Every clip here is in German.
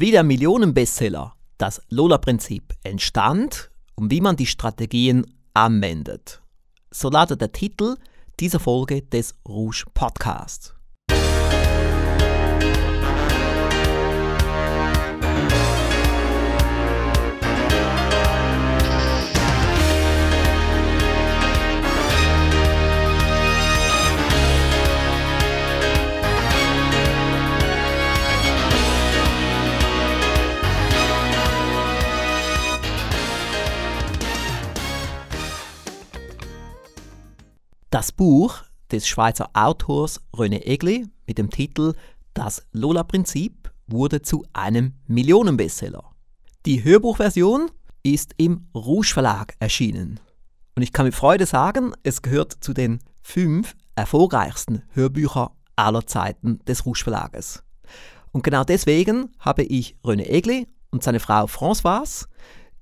Wie der Millionenbestseller Das Lola-Prinzip entstand und wie man die Strategien anwendet. So lautet der Titel dieser Folge des Rouge Podcasts. Das Buch des Schweizer Autors René Egli mit dem Titel Das Lola-Prinzip wurde zu einem Millionenbestseller. Die Hörbuchversion ist im Rouge Verlag erschienen. Und ich kann mit Freude sagen, es gehört zu den fünf erfolgreichsten Hörbüchern aller Zeiten des Rouge Verlages. Und genau deswegen habe ich René Egli und seine Frau Françoise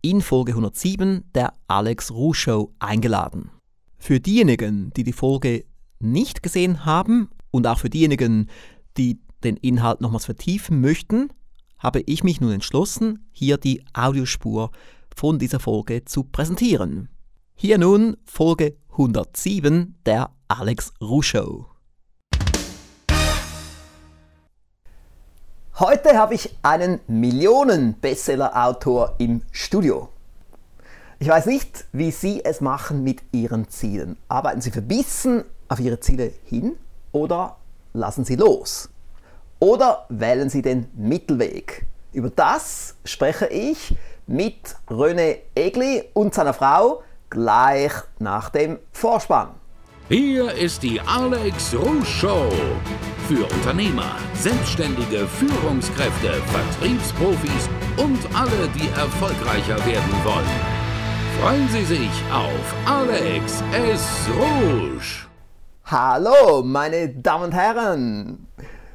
in Folge 107 der Alex Rouge Show eingeladen. Für diejenigen, die die Folge nicht gesehen haben und auch für diejenigen, die den Inhalt nochmals vertiefen möchten, habe ich mich nun entschlossen, hier die Audiospur von dieser Folge zu präsentieren. Hier nun Folge 107 der Alex Ruschow. Heute habe ich einen Millionen-Bestseller-Autor im Studio. Ich weiß nicht, wie Sie es machen mit Ihren Zielen. Arbeiten Sie verbissen auf Ihre Ziele hin oder lassen Sie los? Oder wählen Sie den Mittelweg? Über das spreche ich mit René Egli und seiner Frau gleich nach dem Vorspann. Hier ist die Alex Rouge Show. Für Unternehmer, Selbstständige, Führungskräfte, Vertriebsprofis und alle, die erfolgreicher werden wollen. Freuen Sie sich auf Alex S. Rouge. Hallo, meine Damen und Herren.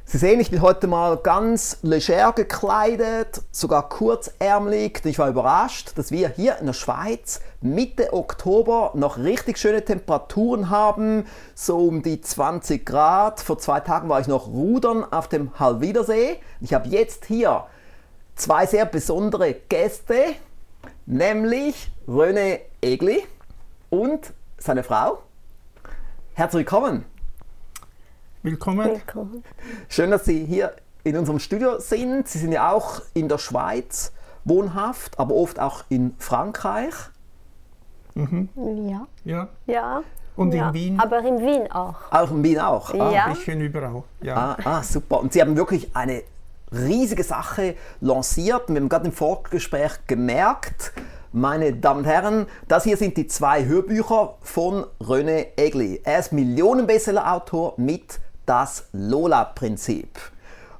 Sie sehen, ich bin heute mal ganz leger gekleidet, sogar kurzärmelig. Ich war überrascht, dass wir hier in der Schweiz Mitte Oktober noch richtig schöne Temperaturen haben, so um die 20 Grad. Vor zwei Tagen war ich noch rudern auf dem Halwidersee. Ich habe jetzt hier zwei sehr besondere Gäste nämlich René Egli und seine Frau. Herzlich willkommen. Willkommen. Willkommen. Schön, dass Sie hier in unserem Studio sind. Sie sind ja auch in der Schweiz wohnhaft, aber oft auch in Frankreich. Mhm. Ja. Ja. Ja. Und ja. in Wien? Aber in Wien auch. Auch in Wien auch? Ah. Ja. Ein bisschen überall. Ja. Ah, ah, super. Und Sie haben wirklich eine riesige Sache lanciert. Wir haben gerade im Vorgespräch gemerkt, meine Damen und Herren, das hier sind die zwei Hörbücher von René Egli. Er ist Millionenbestseller-Autor mit Das Lola-Prinzip.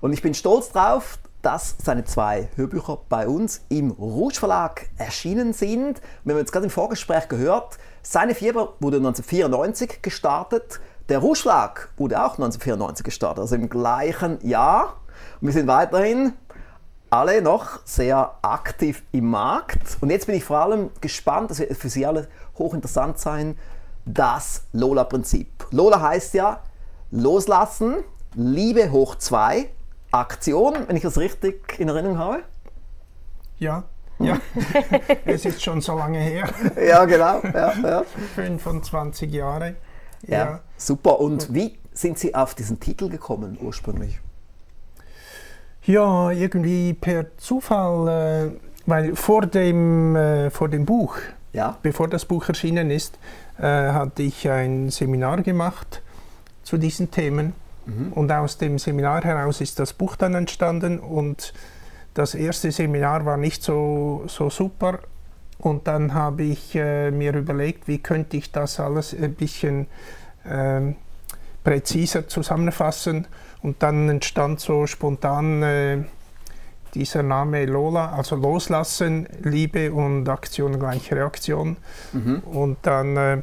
Und ich bin stolz darauf, dass seine zwei Hörbücher bei uns im Rouge Verlag erschienen sind. Wir haben jetzt gerade im Vorgespräch gehört, seine Fieber wurde 1994 gestartet. Der Rouge Verlag wurde auch 1994 gestartet, also im gleichen Jahr. Wir sind weiterhin alle noch sehr aktiv im Markt. Und jetzt bin ich vor allem gespannt, das wird für Sie alle hochinteressant sein, das Lola-Prinzip. Lola heißt ja loslassen, Liebe hoch 2, Aktion, wenn ich das richtig in Erinnerung habe. Ja, ja. es ist schon so lange her. Ja, genau. Ja, ja. 25 Jahre. Ja, Ja. super. Und wie sind Sie auf diesen Titel gekommen ursprünglich? Ja, irgendwie per Zufall, äh, weil vor dem, äh, vor dem Buch, Ja. bevor das Buch erschienen ist, äh, hatte ich ein Seminar gemacht zu diesen Themen. Und aus dem Seminar heraus ist das Buch dann entstanden. Und das erste Seminar war nicht so, so super. Und dann habe ich äh, mir überlegt, wie könnte ich das alles ein bisschen ähm, präziser zusammenfassen. Und dann entstand so spontan äh, dieser Name Lola, also Loslassen, Liebe und Aktion gleich Reaktion. Und dann äh,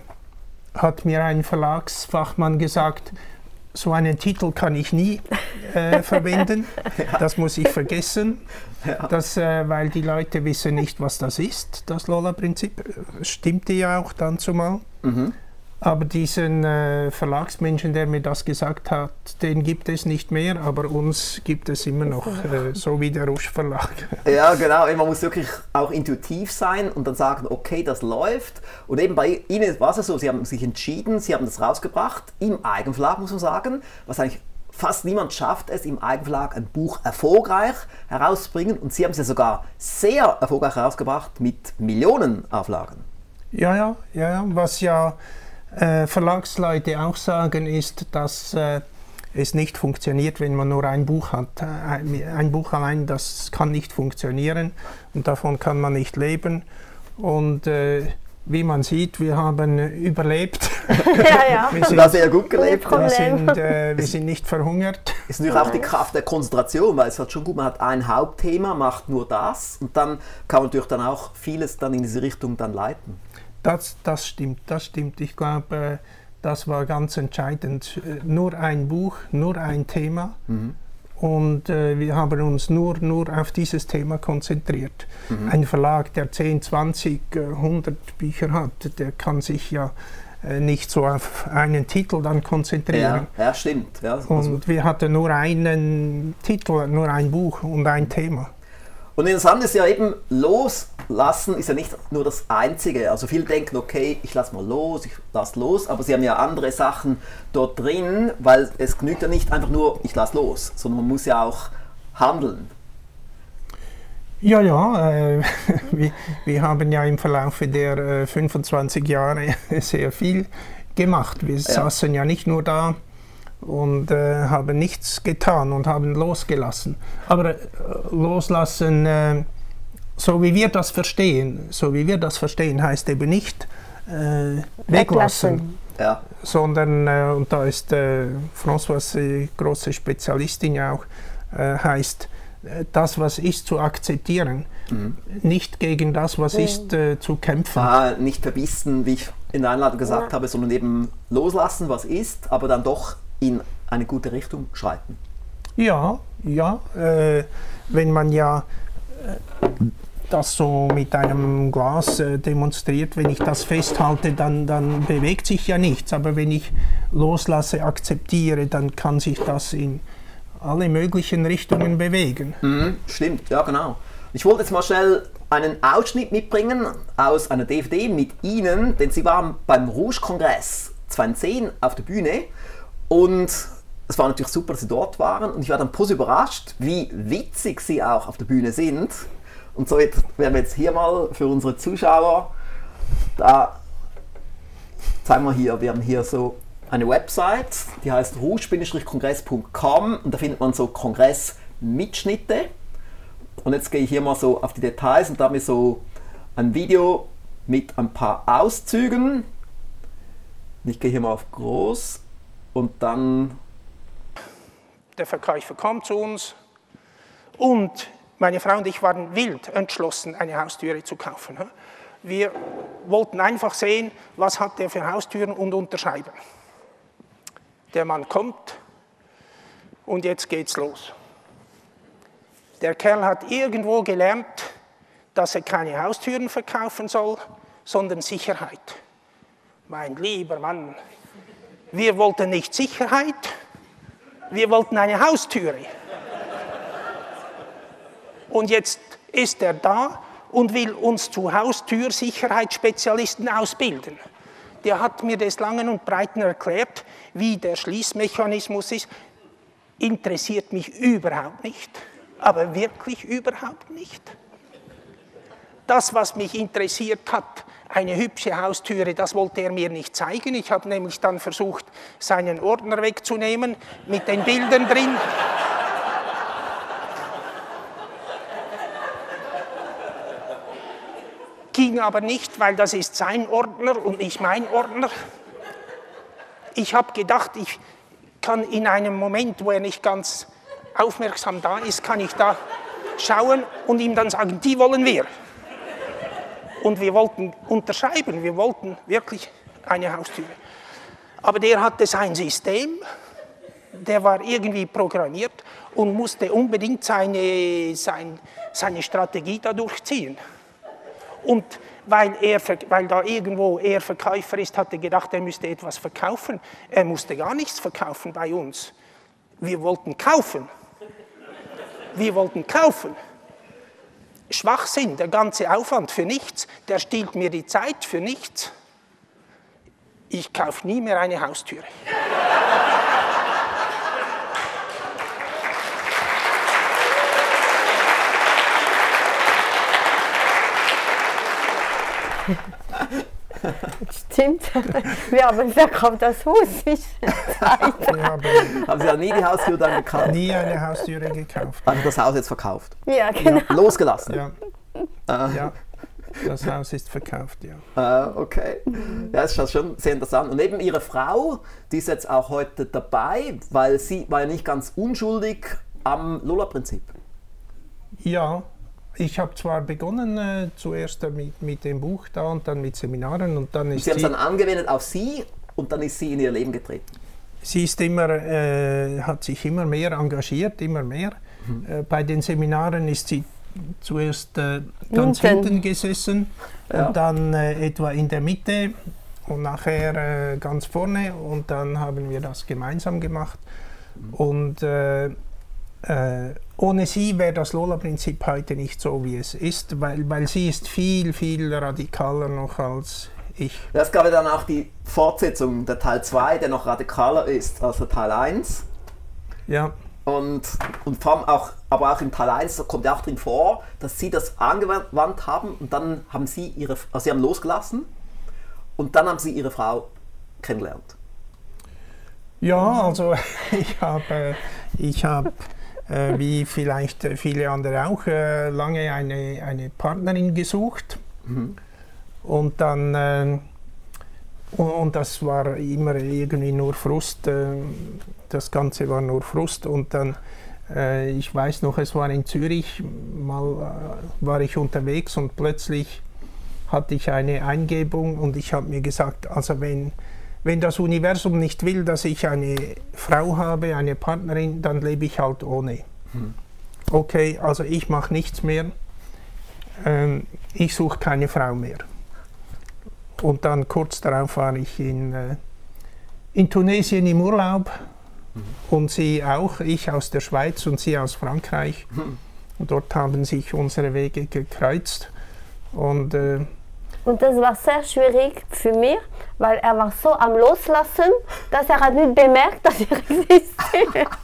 hat mir ein Verlagsfachmann gesagt, so einen Titel kann ich nie äh, verwenden, das muss ich vergessen, das, äh, weil die Leute wissen nicht, was das ist, das Lola-Prinzip. Stimmte ja auch dann zumal. Aber diesen äh, Verlagsmenschen, der mir das gesagt hat, den gibt es nicht mehr, aber uns gibt es immer noch, äh, so wie der Rusch Verlag. Ja, genau. Man muss wirklich auch intuitiv sein und dann sagen, okay, das läuft. Und eben bei Ihnen war es so, Sie haben sich entschieden, Sie haben das rausgebracht, im Eigenverlag muss man sagen, was eigentlich fast niemand schafft es, im Eigenverlag ein Buch erfolgreich herauszubringen. Und Sie haben es ja sogar sehr erfolgreich herausgebracht mit Millionenauflagen. Ja, ja, ja, was ja äh, Verlagsleute auch sagen, ist, dass äh, es nicht funktioniert, wenn man nur ein Buch hat. Ein, ein, Buch allein, das kann nicht funktionieren und davon kann man nicht leben. Und äh, wie man sieht, wir haben überlebt. Ja, ja. wir sind, das sehr gut gelebt. Wir sind, äh, wir sind nicht verhungert. Ist natürlich auch die Kraft der Konzentration, weil es hat schon gut, man hat ein Hauptthema, macht nur das und dann kann man natürlich dann auch vieles dann in diese Richtung dann leiten. Das, das stimmt, das stimmt. Ich glaube, das war ganz entscheidend. Nur ein Buch, nur ein Thema. Mhm. Und äh, wir haben uns nur, nur auf dieses Thema konzentriert. Mhm. Ein Verlag, der 10, 20, 100 Bücher hat, der kann sich ja äh, nicht so auf einen Titel dann konzentrieren. Ja, ja stimmt. Ja, und wir hatten nur einen Titel, nur ein Buch und ein Thema. Und interessant ist ja eben, loslassen ist ja nicht nur das Einzige. Also viele denken, okay, ich lasse mal los, ich lasse los, aber sie haben ja andere Sachen dort drin, weil es genügt ja nicht einfach nur, ich lasse los, sondern man muss ja auch handeln. Ja, ja, äh, wir, wir, haben ja im Verlauf der äh, 25 Jahre sehr viel gemacht. Wir ja. saßen ja nicht nur da und äh, haben nichts getan und haben losgelassen. Aber äh, loslassen, äh, so wie wir das verstehen, so wie wir das verstehen, heißt eben nicht äh, weglassen, ja. sondern, äh, und da ist äh, François die große Spezialistin ja auch, heißt, das, was ist, zu akzeptieren. Mhm. Nicht gegen das, was mhm. ist, zu kämpfen. Ah, nicht verbissen, wie ich in der Einladung gesagt ja. habe, sondern eben loslassen, was ist, aber dann doch in eine gute Richtung schreiten. Ja, ja. Äh, wenn man ja äh, das so mit einem Glas äh, demonstriert, wenn ich das festhalte, dann, dann bewegt sich ja nichts. Aber wenn ich loslasse, akzeptiere, dann kann sich das in alle möglichen Richtungen bewegen. Mhm, stimmt, ja genau. Ich wollte jetzt mal schnell einen Ausschnitt mitbringen aus einer DVD mit Ihnen, denn Sie waren beim Rouge-Kongress 2010 auf der Bühne und es war natürlich super, dass sie dort waren und ich war dann positiv überrascht, wie witzig sie auch auf der Bühne sind. Und so werden wir jetzt hier mal für unsere Zuschauer, da zeigen wir hier, wir haben hier so eine Website, die heißt rouge-kongress.com und da findet man so Kongressmitschnitte. Und jetzt gehe ich hier mal so auf die Details und da haben wir so ein Video mit ein paar Auszügen. Ich gehe hier mal auf groß und dann... Der Verkäufer kam zu uns und meine Frau und ich waren wild entschlossen, eine Haustüre zu kaufen. Wir wollten einfach sehen, was hat der für Haustüren und unterschreiben. Der Mann kommt und jetzt geht's los. Der Kerl hat irgendwo gelernt, dass er keine Haustüren verkaufen soll, sondern Sicherheit. Mein lieber Mann, wir wollten nicht Sicherheit, wir wollten eine Haustüre. Und jetzt ist er da und will uns zu Haustürsicherheitsspezialisten ausbilden. Der hat mir des Langen und Breiten erklärt, wie der Schließmechanismus ist. Interessiert mich überhaupt nicht, aber wirklich überhaupt nicht. Das, was mich interessiert hat, eine hübsche Haustüre, das wollte er mir nicht zeigen. Ich habe nämlich dann versucht, seinen Ordner wegzunehmen mit den Bildern drin. Ging aber nicht, weil das ist sein Ordner und nicht mein Ordner. Ich habe gedacht, ich kann in einem Moment, wo er nicht ganz aufmerksam da ist, kann ich da schauen und ihm dann sagen, die wollen wir. Und wir wollten unterschreiben, wir wollten wirklich eine Haustür. Aber der hatte sein System, der war irgendwie programmiert und musste unbedingt seine, sein, seine Strategie da durchziehen. Und weil, er, weil da irgendwo er Verkäufer ist, hat er gedacht, er müsste etwas verkaufen. Er musste gar nichts verkaufen bei uns. Wir wollten kaufen. Wir wollten kaufen. Schwachsinn, der ganze Aufwand für nichts, der stiehlt mir die Zeit für nichts. Ich kaufe nie mehr eine Haustüre. Stimmt. Wir haben verkauft das Haus. haben Sie ja nie die Haustür dann gekauft? Nie eine Haustüre gekauft. Haben das Haus jetzt verkauft? Ja, genau. Ja, losgelassen? Ja. Ah. ja. Das Haus ist verkauft, ja. Ah, okay. Ja, das ist schon sehr interessant. Und eben Ihre Frau, die ist jetzt auch heute dabei, weil sie war ja nicht ganz unschuldig am Lola-Prinzip. Ja, ich habe zwar begonnen äh, zuerst mit, mit dem Buch da und dann mit Seminaren und dann ist Sie haben es dann angewendet auf Sie und dann ist sie in ihr Leben getreten. Sie ist immer, äh, hat sich immer mehr engagiert, immer mehr. Mhm. Äh, bei den Seminaren ist sie zuerst äh, ganz hinten, hinten gesessen ja. und dann äh, etwa in der Mitte und nachher äh, ganz vorne und dann haben wir das gemeinsam gemacht. Mhm. Und ohne sie wäre das Lola-Prinzip heute nicht so, wie es ist, weil, weil sie ist viel, viel radikaler noch als ich. Das gab ja dann auch die Fortsetzung, der Teil 2, der noch radikaler ist als der Teil 1. Ja. Und, und vor allem auch, aber auch im Teil 1 kommt ja auch drin vor, dass sie das angewandt haben und dann haben sie ihre, also sie haben losgelassen und dann haben sie ihre Frau kennengelernt. Ja, also ich habe ich hab äh, wie vielleicht viele andere auch, äh, lange eine, eine Partnerin gesucht. Mhm. Und dann, äh, und, das war immer irgendwie nur Frust, äh, das Ganze war nur Frust. Und dann, äh, ich weiß noch, es war in Zürich, mal äh, war ich unterwegs und plötzlich hatte ich eine Eingebung und ich habe mir gesagt, also wenn wenn das Universum nicht will, dass ich eine Frau habe, eine Partnerin, dann lebe ich halt ohne. Hm. Okay, also ich mache nichts mehr. Ähm, ich suche keine Frau mehr. Und dann kurz darauf war ich in, äh, in Tunesien im Urlaub mhm. und sie auch, ich aus der Schweiz und sie aus Frankreich. Mhm. Und dort haben sich unsere Wege gekreuzt. Und äh, und das war sehr schwierig für mich, weil er war so am Loslassen, dass er hat nicht bemerkt, dass ich existiere.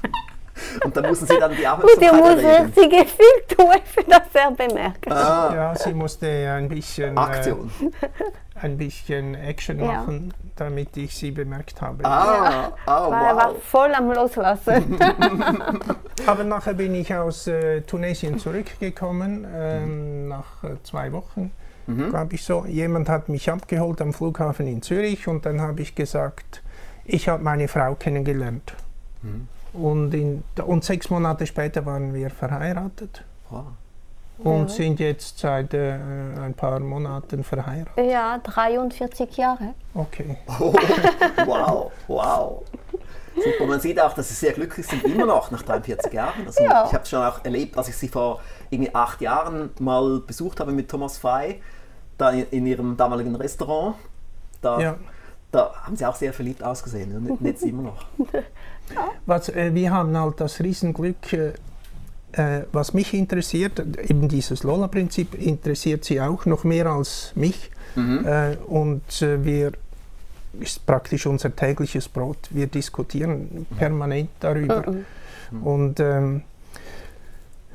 Und dann mussten sie dann die Aufmerksamkeit Und ihr muss richtige viel tun, dass er bemerkt. Ah. Ja, sie musste ein bisschen Aktion. Äh, ein bisschen Action ja. machen, damit ich sie bemerkt habe. Ah, ja. oh, wow. Er war voll am Loslassen. Aber nachher bin ich aus äh, Tunesien zurückgekommen, ähm, mhm. nach äh, zwei Wochen mhm. glaube ich so. Jemand hat mich abgeholt am Flughafen in Zürich und dann habe ich gesagt, ich habe meine Frau kennengelernt. Mhm. Und, in, und sechs Monate später waren wir verheiratet. Wow. Und ja. sind jetzt seit äh, ein paar Monaten verheiratet. Ja, 43 Jahre. Okay. Oh, wow, wow. Super, man sieht auch, dass sie sehr glücklich sind, immer noch nach 43 Jahren. Also ja. Ich habe es schon auch erlebt, als ich sie vor irgendwie acht Jahren mal besucht habe mit Thomas Frey da in, ihrem damaligen Restaurant. Da, ja. da haben sie auch sehr verliebt ausgesehen und jetzt immer noch. Was, äh, wir haben halt das Riesenglück, äh, äh, was mich interessiert, eben dieses Lola-Prinzip interessiert sie auch noch mehr als mich. Mhm. Äh, und äh, wir ist praktisch unser tägliches Brot. Wir diskutieren permanent darüber. Mhm. Und ähm, äh,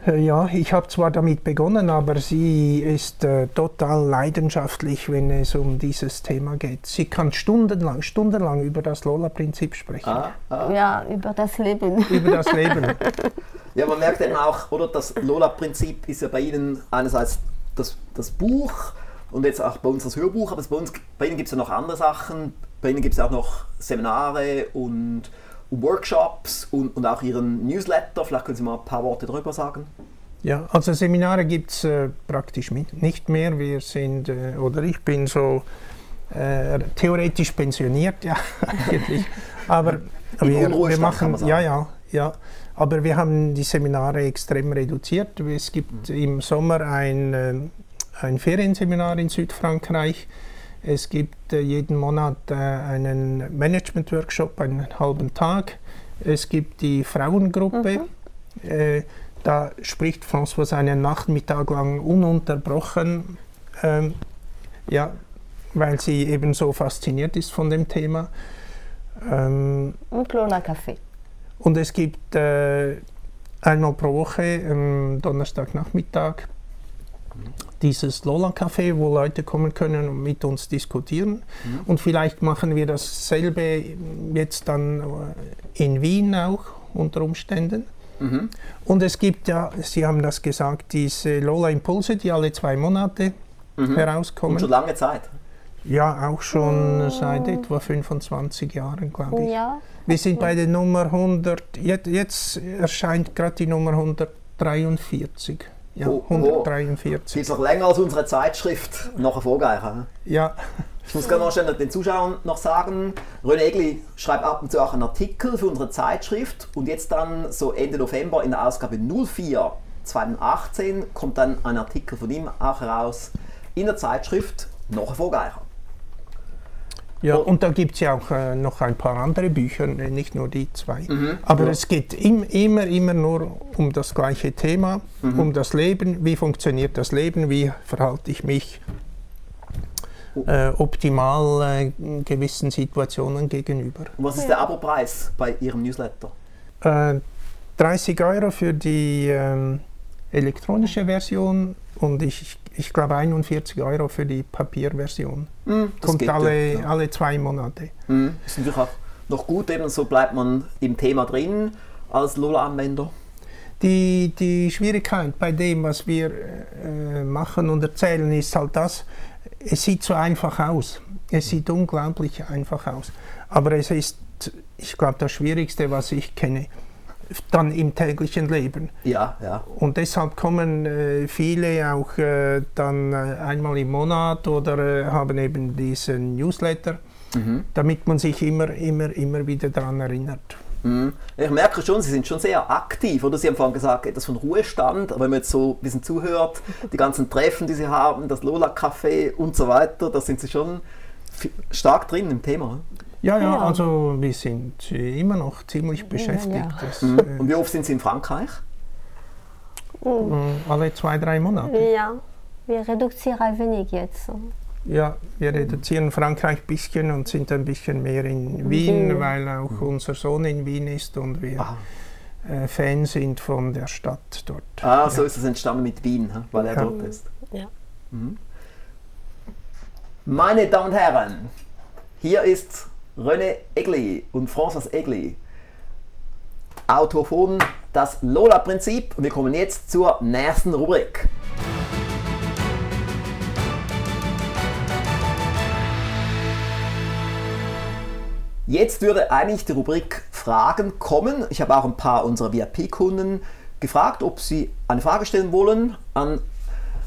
ja, ich habe zwar damit begonnen, aber sie ist äh, total leidenschaftlich, wenn es um dieses Thema geht. Sie kann stundenlang, stundenlang über das Lola-Prinzip sprechen. Ah, ah. Ja, über das Leben. Über das Leben. ja, man merkt eben auch, oder das Lola-Prinzip ist ja bei Ihnen einerseits das, das Buch und jetzt auch bei uns das Hörbuch, aber bei, uns, bei Ihnen gibt es ja noch andere Sachen. Bei Ihnen gibt es auch noch Seminare und Workshops und, und auch Ihren Newsletter. Vielleicht können Sie mal ein paar Worte darüber sagen. Ja, also Seminare gibt es äh, praktisch nicht mehr. Wir sind, äh, oder ich bin so äh, theoretisch pensioniert, ja, eigentlich. Aber wir, wir machen, ja, ja, ja. Aber wir haben die Seminare extrem reduziert. Es gibt mhm. im Sommer ein, äh, ein Ferienseminar in Südfrankreich. Es gibt äh, jeden Monat äh, einen Management-Workshop, einen halben Tag. Es gibt die Frauengruppe. Äh, da spricht François einen Nachmittag lang ununterbrochen, ähm, ja, weil sie eben so fasziniert ist von dem Thema. Ähm, Und Lola Café. und es gibt äh, einmal pro Woche, am Donnerstagnachmittag, dieses Lola Café, wo Leute kommen können und mit uns diskutieren. Und vielleicht machen wir dasselbe jetzt dann äh, in Wien auch unter Umständen. Und es gibt ja, Sie haben das gesagt, diese Lola Impulse, die alle zwei Monate herauskommen. Und schon lange Zeit. Ja, auch schon seit etwa 25 Jahren, glaube ich. Ja. Wir sind bei der Nummer 100, jetzt, jetzt erscheint gerade die Nummer 143. Ja, Oh, oh. 143. Sie ist noch länger als unsere Zeitschrift, noch erfolgreicher. ne? Ja, Ich muss gerne noch schnell den Zuschauern noch sagen, René Egli schreibt ab und zu auch einen Artikel für unsere Zeitschrift und jetzt dann so Ende November in der Ausgabe 04 2018 kommt dann ein Artikel von ihm auch heraus in der Zeitschrift noch erfolgreicher. Ja Oh. und da gibt es ja auch äh, noch ein paar andere Bücher, äh, nicht nur die zwei. Mhm. Aber es geht im, immer, immer nur um das gleiche Thema, Mhm. um das Leben. Wie funktioniert das Leben? Wie verhalte ich mich Oh. äh, optimal äh, gewissen Situationen gegenüber? Und was ist der Abopreis bei Ihrem Newsletter? Äh, 30 Euro für die ähm, elektronische Version und ich, ich glaube 41 Euro für die Papierversion. Hm, das Kommt alle, ja. alle zwei Monate. Hm, ist natürlich auch noch gut, eben so bleibt man im Thema drin als Lola-Anwender. Die, die Schwierigkeit bei dem, was wir äh, machen und erzählen, ist halt das, es sieht so einfach aus. Es sieht unglaublich einfach aus. Aber es ist, ich glaube, das Schwierigste, was ich kenne, dann im täglichen Leben. Ja, ja. Und deshalb kommen äh, viele auch äh, dann äh, einmal im Monat oder äh, haben eben diesen Newsletter, damit man sich immer, immer, immer wieder daran erinnert. Mhm. Ich merke schon, Sie sind schon sehr aktiv. Oder Sie haben vorhin gesagt, etwas von Ruhestand. Aber wenn man jetzt so ein bisschen zuhört, die ganzen Treffen, die Sie haben, das Lola-Café und so weiter, da sind Sie schon stark drin im Thema. Ja, ja, Ja. also wir sind äh, immer noch ziemlich beschäftigt. ja. Das, Mhm. äh, Und wie oft sind Sie in Frankreich? äh, alle zwei, drei Monate. Ja. Wir reduzieren wenig jetzt. Ja, wir reduzieren Frankreich ein bisschen und sind ein bisschen mehr in Wien, Wien. weil auch unser Sohn in Wien ist und wir Ah. Fan sind von der Stadt dort. Ah, so ist es entstanden mit Wien, weil er Ja. dort ist. Ja. Meine Damen und Herren, hier ist René Egli und François Egli, Autor von Das Lola-Prinzip. Und wir kommen jetzt zur nächsten Rubrik. Jetzt würde eigentlich die Rubrik Fragen kommen. Ich habe auch ein paar unserer VIP-Kunden gefragt, ob sie eine Frage stellen wollen an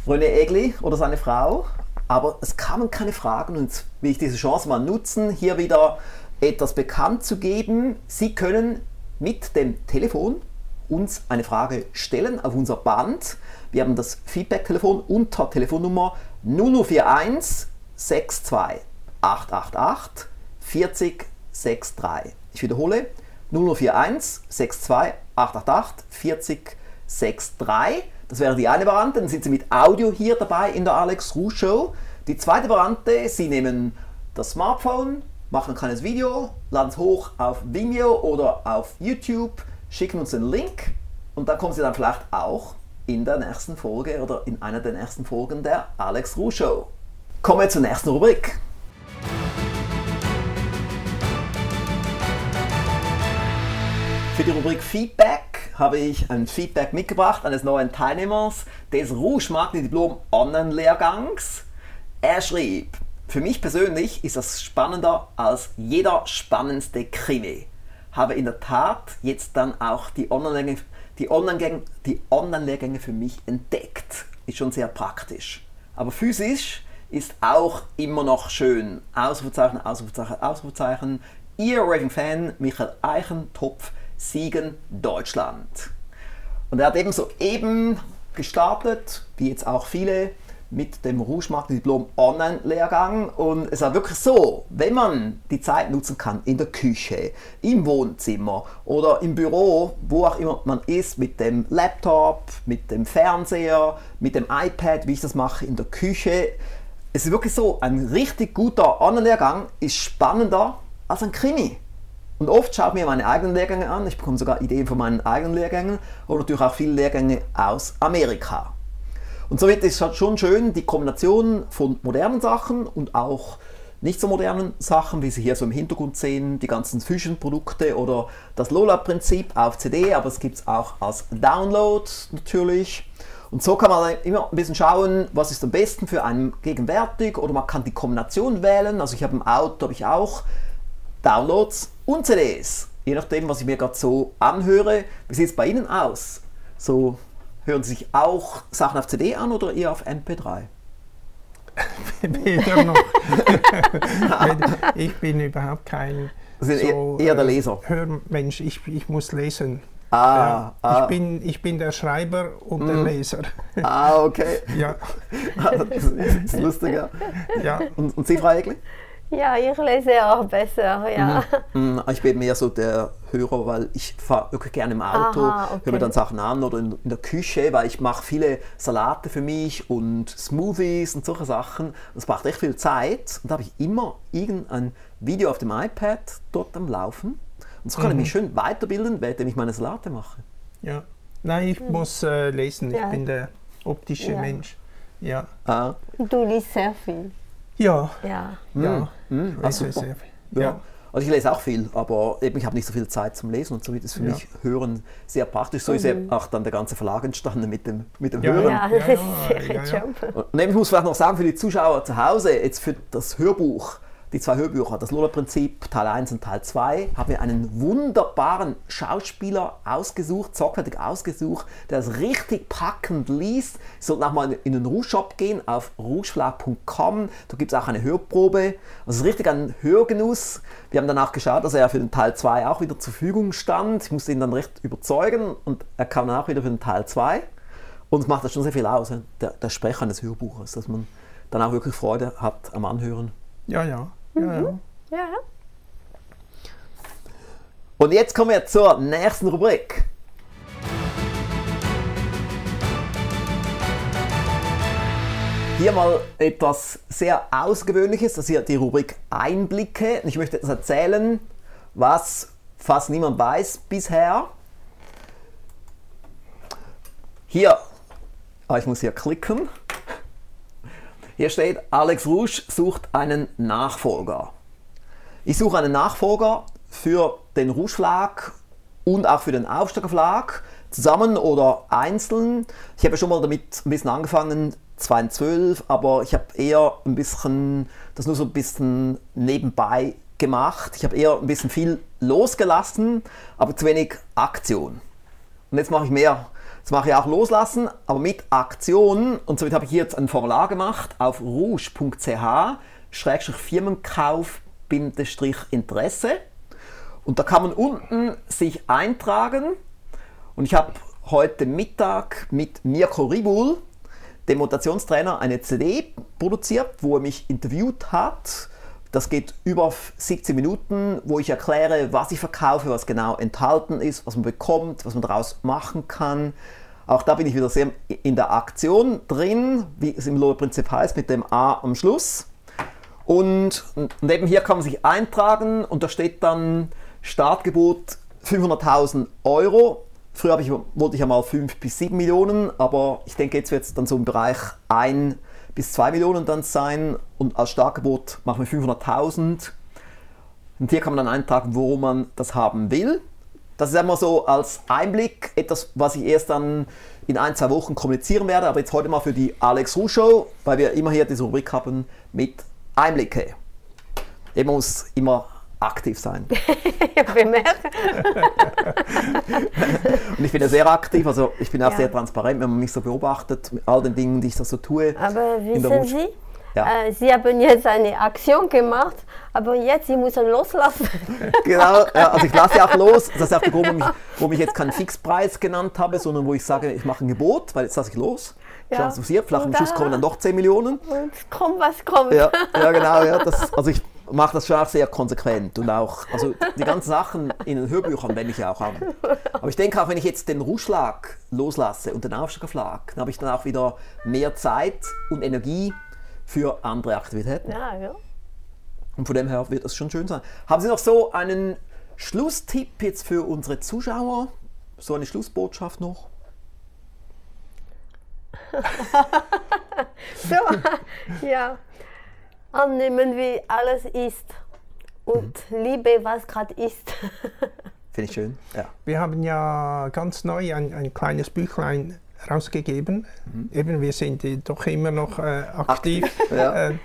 René Egli oder seine Frau. Aber es kamen keine Fragen und will ich diese Chance mal nutzen, hier wieder etwas bekannt zu geben. Sie können mit dem Telefon uns eine Frage stellen auf unser Band. Wir haben das Feedback-Telefon unter Telefonnummer 0041 62 888 40 63. Ich wiederhole 0041 62 888 40 63. Das wäre die eine Variante, dann sind Sie mit Audio hier dabei in der Alex Ruh Show. Die zweite Variante, Sie nehmen das Smartphone, machen ein kleines Video, laden es hoch auf Vimeo oder auf YouTube, schicken uns den Link und dann kommen Sie dann vielleicht auch in der nächsten Folge oder in einer der nächsten Folgen der Alex Ruh Show. Kommen wir zur nächsten Rubrik. Für die Rubrik Feedback habe ich ein Feedback mitgebracht eines neuen Teilnehmers des Rouge Marketing Diplom Online-Lehrgangs. Er schrieb, für mich persönlich ist das spannender als jeder spannendste Krimi. Habe in der Tat jetzt dann auch die Online-Lehrgänge die Online die Online für mich entdeckt. Ist schon sehr praktisch. Aber physisch ist auch immer noch schön. Ausrufezeichen, Ausrufezeichen, Ausrufezeichen. Ihr Raving-Fan Michael Eichentopf, Siegen, Deutschland. Und er hat eben soeben gestartet, wie jetzt auch viele mit dem Rouge Marketing Diplom Online-Lehrgang. Und es war wirklich so, wenn man die Zeit nutzen kann, in der Küche, im Wohnzimmer oder im Büro, wo auch immer man ist, mit dem Laptop, mit dem Fernseher, mit dem iPad, wie ich das mache, in der Küche. Es ist wirklich so, ein richtig guter Online-Lehrgang ist spannender als ein Krimi. Und oft schaue ich mir meine eigenen Lehrgänge an. Ich bekomme sogar Ideen von meinen eigenen Lehrgängen oder natürlich auch viele Lehrgänge aus Amerika. Und somit ist es halt schon schön, die Kombination von modernen Sachen und auch nicht so modernen Sachen, wie Sie hier so im Hintergrund sehen, die ganzen Fusion-Produkte oder das Lola-Prinzip auf CD, aber es gibt es auch als Download natürlich. Und so kann man immer ein bisschen schauen, was ist am besten für einen gegenwärtig oder man kann die Kombination wählen. Also ich habe im Auto habe ich auch Downloads und CDs, je nachdem, was ich mir gerade so anhöre. Wie sieht es bei Ihnen aus? So hören Sie sich auch Sachen auf CD an oder eher auf MP3? Weder noch. ich bin überhaupt kein Sie sind so, eher der Leser. Hörmensch, ich, ich muss lesen. Ah, ja, ah. Ich, bin, ich bin der Schreiber und der Leser. Ah, okay. Ja. das ist lustiger. ja. Und, und Sie, Frau Egli? Ja, ich lese auch besser, ja. Mhm. Ich bin mehr so der Hörer, weil ich fahre wirklich gerne im Auto, Aha, okay. höre mir dann Sachen an oder in, in der Küche, weil ich mache viele Salate für mich und Smoothies und solche Sachen. Das braucht echt viel Zeit und da habe ich immer irgendein Video auf dem iPad dort am Laufen. Und so kann ich mich schön weiterbilden, während ich meine Salate mache. Ja. Nein, ich muss äh, lesen. Ich Ja. bin der optische Ja. Mensch. Ja. Ah, Du liest sehr viel. Ja. Ja. Ja. mhm, Ich lese super. sehr viel. Ja. Also ich lese auch viel, aber eben ich habe nicht so viel Zeit zum Lesen und so wird es für Ja. mich Hören sehr praktisch. So ist ja auch dann der ganze Verlag entstanden mit dem, mit dem Ja, Hören. Ja, Ja, das ist ja, ja, ja. Und eben, ich muss vielleicht noch sagen für die Zuschauer zu Hause, jetzt für das Hörbuch, die zwei Hörbücher, das Lola-Prinzip Teil 1 und Teil 2, haben wir einen wunderbaren Schauspieler ausgesucht, sorgfältig ausgesucht, der es richtig packend liest. Sie sollten auch mal in den Rouge-Shop gehen, auf rougeverlag.com. Da gibt es auch eine Hörprobe. Also es ist richtig ein Hörgenuss. Wir haben dann auch geschaut, dass er für den Teil 2 auch wieder zur Verfügung stand. Ich musste ihn dann recht überzeugen und er kam dann auch wieder für den Teil 2. Und es macht das schon sehr viel aus, der, der Sprecher eines Hörbuches, dass man dann auch wirklich Freude hat am Anhören. Ja, ja. Ja, ja. Ja. Und jetzt kommen wir zur nächsten Rubrik. Hier mal etwas sehr Außergewöhnliches, das ist hier die Rubrik Einblicke. Ich möchte etwas erzählen, was fast niemand weiß bisher. Hier, ah, ich muss hier klicken. Hier steht, Alex Rouge sucht einen Nachfolger. Ich suche einen Nachfolger für den Verlag und auch für den Aufsteiger Verlag, zusammen oder einzeln. Ich habe schon mal damit ein bisschen angefangen, 2012, aber ich habe eher ein bisschen, das nur so ein bisschen nebenbei gemacht. Ich habe eher ein bisschen viel losgelassen, aber zu wenig Aktion. Und jetzt mache ich mehr. Jetzt mache ich auch loslassen, aber mit Aktion. Und somit habe ich hier jetzt ein Formular gemacht auf rouge.ch-Firmenkauf-Interesse. Und da kann man unten sich eintragen. Und ich habe heute Mittag mit Mirko Ribul, dem Motivationstrainer, eine CD produziert, wo er mich interviewt hat. Das geht über 17 Minuten, wo ich erkläre, was ich verkaufe, was genau enthalten ist, was man bekommt, was man daraus machen kann. Auch da bin ich wieder sehr in der Aktion drin, wie es im Lohe-Prinzip heißt, mit dem A am Schluss. Und neben hier kann man sich eintragen und da steht dann Startgebot 500.000 Euro. Früher ich, wollte ich ja mal 5 bis 7 Millionen, aber ich denke, jetzt wird es dann so im Bereich 1 bis 2 Millionen dann sein und als Startgebot machen wir 500.000. Und hier kann man dann eintragen, worum man das haben will. Das ist einmal so als Einblick, etwas, was ich erst dann in ein, zwei Wochen kommunizieren werde, aber jetzt heute mal für die Alex Ruh Show, weil wir immer hier diese Rubrik haben mit Einblicke. Eben muss immer aktiv sein. Ich bemerke. Und ich bin ja sehr aktiv, also ich bin auch Ja. sehr transparent, wenn man mich so beobachtet, mit all den Dingen, die ich da so tue. Aber wissen Sie, Ja. äh, Sie haben jetzt eine Aktion gemacht, aber jetzt Sie müssen loslassen. Genau, ja, also ich lasse ja auch los. Das ist auch der Grund, warum ich, warum ich jetzt keinen Fixpreis genannt habe, sondern wo ich sage, ich mache ein Gebot, weil jetzt lasse ich los. Ja. Passiert. Vielleicht am Schluss kommen dann doch 10 Millionen. Und kommt, was kommt. Ja, ja genau. Ja, das, also ich mache das schon auch sehr konsequent und auch, also die ganzen Sachen in den Hörbüchern wende ich ja auch an. Aber ich denke auch, wenn ich jetzt den Ruheschlag loslasse und den Aufsteigerflag, dann habe ich dann auch wieder mehr Zeit und Energie für andere Aktivitäten. Ja, ja. Und von dem her wird es schon schön sein. Haben Sie noch so einen Schlusstipp jetzt für unsere Zuschauer? So eine Schlussbotschaft noch? So, ja. Annehmen, wie alles ist. Und liebe, was gerade ist. Finde ich schön. Ja. Wir haben ja ganz neu ein, ein kleines Büchlein rausgegeben. Eben, wir sind doch immer noch äh, aktiv. ja. Äh,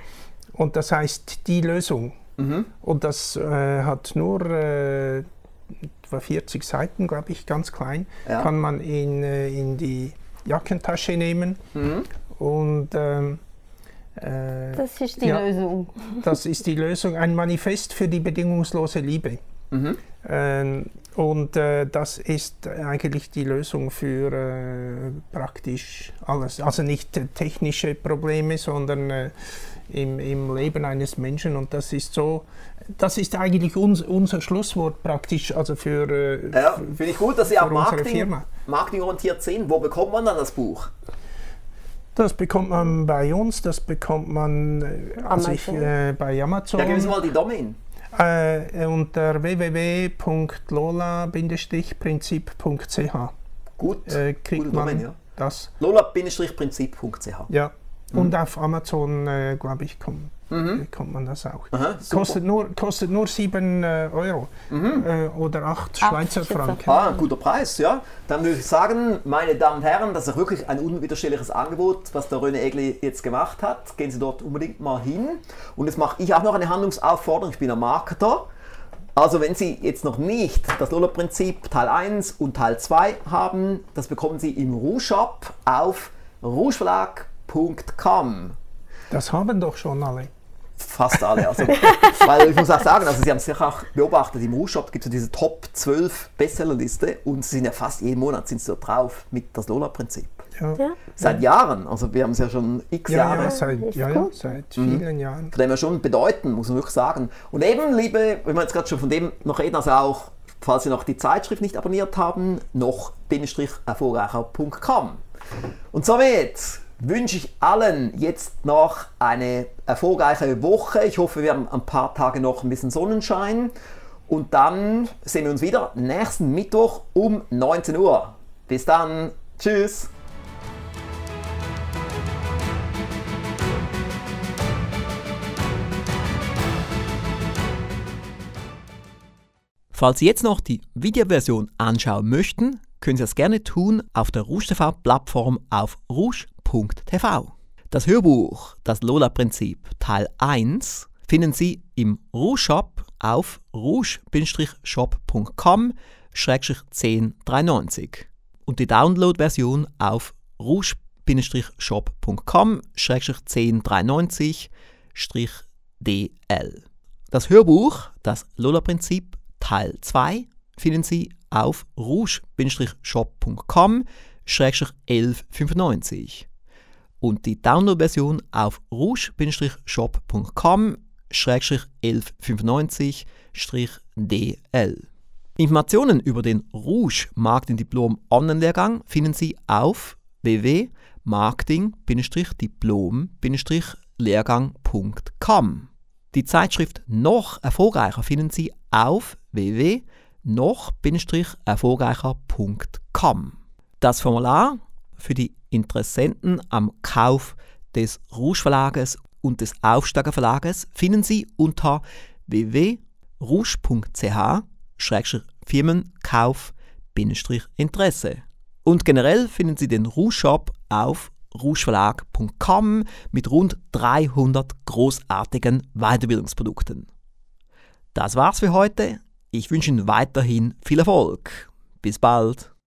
und das heißt Die Lösung. Und das äh, hat nur äh, etwa 40 Seiten, glaube ich, ganz klein. Ja. Kann man in, äh, in die Jackentasche nehmen. Und ähm, äh, Das ist die Ja. Lösung. das ist die Lösung, ein Manifest für die bedingungslose Liebe. Ähm, und äh, das ist eigentlich die Lösung für äh, praktisch alles. Also nicht äh, technische Probleme, sondern äh, im, im Leben eines Menschen. Und das ist so, das ist eigentlich uns, unser Schlusswort praktisch, also für, äh, Ja, finde ich gut, dass Sie auch Marketing, marketingorientiert sind. Wo bekommt man dann das Buch? Das bekommt man bei uns, das bekommt man äh, also ich, äh, bei Amazon. Ja, geben Sie mal die Domain. Äh, unter www.lola-prinzip.ch Gut, äh, gute kriegt man Domain, ja. das. lola-prinzip.ch. Ja. Mhm. Und auf Amazon, äh, glaube ich, kommt, bekommt man das auch. Aha. Kostet nur, kostet nur 7 äh, Euro äh, oder 8 Acht Schweizer Franken. Ah, ein guter Preis, ja. Dann würde ich sagen, meine Damen und Herren, das ist wirklich ein unwiderstehliches Angebot, was der René Egli jetzt gemacht hat. Gehen Sie dort unbedingt mal hin. Und jetzt mache ich auch noch eine Handlungsaufforderung. Ich bin ein Marketer. Also wenn Sie jetzt noch nicht das Lola-Prinzip Teil 1 und Teil 2 haben, das bekommen Sie im Rouge-Shop auf rougeverlag.com. Das haben doch schon alle. Fast alle. Also, weil ich muss auch sagen, also Sie haben es sicher auch beobachtet, im Rouge-Shop gibt es ja diese Top 12 Bestsellerliste und sie sind ja fast jeden Monat sind sie da drauf mit das Lola-Prinzip. Ja, Ja. Seit Jahren, also wir haben es ja schon x ja, Jahre. ja, seit, ja, ja, gut. seit Mhm. vielen Jahren. Von dem ja schon bedeuten, muss man wirklich sagen. Und eben, liebe, wenn wir jetzt gerade schon von dem noch reden, also auch, falls Sie noch die Zeitschrift nicht abonniert haben, noch erfolgreicher.com. Und somit wünsche ich allen jetzt noch eine erfolgreiche Woche. Ich hoffe, wir haben ein paar Tage noch ein bisschen Sonnenschein. Und dann sehen wir uns wieder nächsten Mittwoch um 19 Uhr. Bis dann. Tschüss. Falls Sie jetzt noch die Videoversion anschauen möchten, können Sie das gerne tun auf der Rouge TV Plattform rouge.tv. Das Hörbuch Das Lola-Prinzip Teil 1 finden Sie im Rouge Shop auf rouge-shop.com 1093 und die Download-Version auf rouge-shop.com 1093 DL. Das Hörbuch, das Lola-Prinzip Teil 2, finden Sie auf rouge-shop.com 1195 und die Download-Version auf rouge-shop.com 1195 DL. Informationen über den Rouge Marketing Diplom Online-Lehrgang finden Sie auf www.marketing-diplom-lehrgang.com. Die Zeitschrift Noch erfolgreicher finden Sie auf www.noch-erfolgreicher.com. Das Formular für die Interessenten am Kauf des Rouge Verlages und des Aufsteiger Verlages finden Sie unter www.rouge.ch-firmenkauf-interesse. Und generell finden Sie den Rouge Shop auf rougeverlag.com mit rund 300 großartigen Weiterbildungsprodukten. Das war's für heute. Ich wünsche Ihnen weiterhin viel Erfolg. Bis bald.